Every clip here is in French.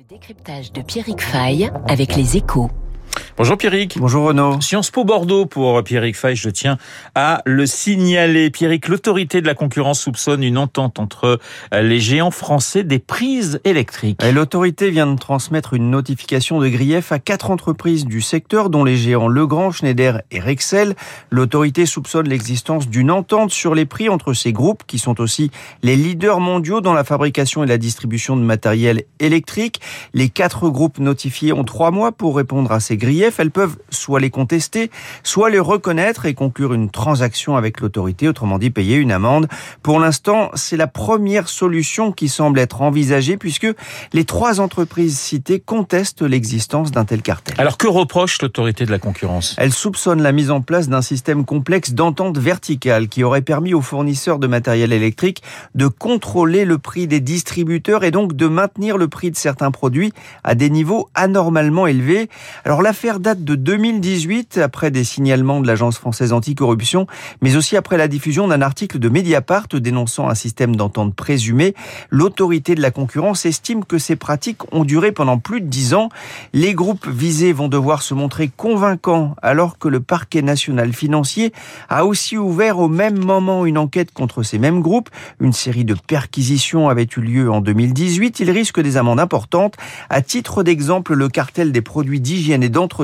Le décryptage de Pierrick Fay avec les échos. Bonjour Pierrick. Bonjour Renaud. Sciences Po Bordeaux pour Pierrick Fay, je tiens à le signaler. Pierrick, l'autorité de la concurrence soupçonne une entente entre les géants français des prises électriques. L'autorité vient de transmettre une notification de grief à quatre entreprises du secteur, dont les géants Legrand, Schneider et Rexel. L'autorité soupçonne l'existence d'une entente sur les prix entre ces groupes, qui sont aussi les leaders mondiaux dans la fabrication et la distribution de matériel électrique. Les quatre groupes notifiés ont trois mois pour répondre à ces griefs elles peuvent soit les contester, soit les reconnaître et conclure une transaction avec l'autorité, autrement dit payer une amende. Pour l'instant, c'est la première solution qui semble être envisagée puisque les trois entreprises citées contestent l'existence d'un tel cartel. Alors que reproche l'autorité de la concurrence? Elle soupçonne la mise en place d'un système complexe d'entente verticale qui aurait permis aux fournisseurs de matériel électrique de contrôler le prix des distributeurs et donc de maintenir le prix de certains produits à des niveaux anormalement élevés. Alors l'affaire date de 2018, après des signalements de l'Agence française anticorruption, mais aussi après la diffusion d'un article de Mediapart dénonçant un système d'entente présumé. L'autorité de la concurrence estime que ces pratiques ont duré pendant plus de dix ans. Les groupes visés vont devoir se montrer convaincants, alors que le parquet national financier a aussi ouvert au même moment une enquête contre ces mêmes groupes. Une série de perquisitions avait eu lieu en 2018. Ils risquent des amendes importantes. À titre d'exemple, le cartel des produits d'hygiène et d'entretien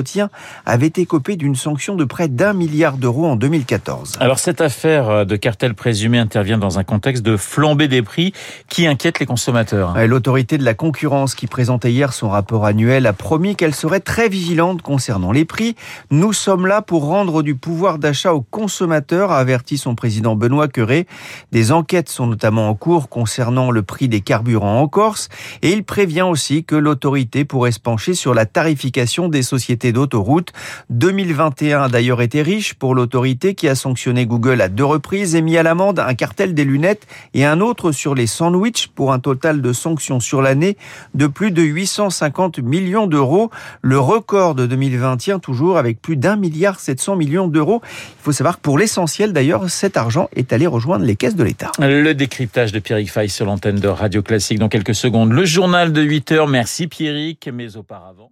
avait été copé d'une sanction de près d'un milliard d'euros en 2014. Alors cette affaire de cartel présumé intervient dans un contexte de flambée des prix qui inquiète les consommateurs. L'autorité de la concurrence qui présentait hier son rapport annuel a promis qu'elle serait très vigilante concernant les prix. Nous sommes là pour rendre du pouvoir d'achat aux consommateurs, a averti son président Benoît Curé. Des enquêtes sont notamment en cours concernant le prix des carburants en Corse et il prévient aussi que l'autorité pourrait se pencher sur la tarification des sociétés d'autoroute. 2021 a d'ailleurs été riche pour l'autorité qui a sanctionné Google à deux reprises et mis à l'amende un cartel des lunettes et un autre sur les sandwichs pour un total de sanctions sur l'année de plus de 850 millions d'euros. Le record de 2020 tient toujours avec plus d'un milliard 700 millions d'euros. Il faut savoir que pour l'essentiel d'ailleurs, cet argent est allé rejoindre les caisses de l'État. Le décryptage de Pierrick Fay sur l'antenne de Radio Classique dans quelques secondes. Le journal de 8 heures. Merci Pierrick, mais auparavant.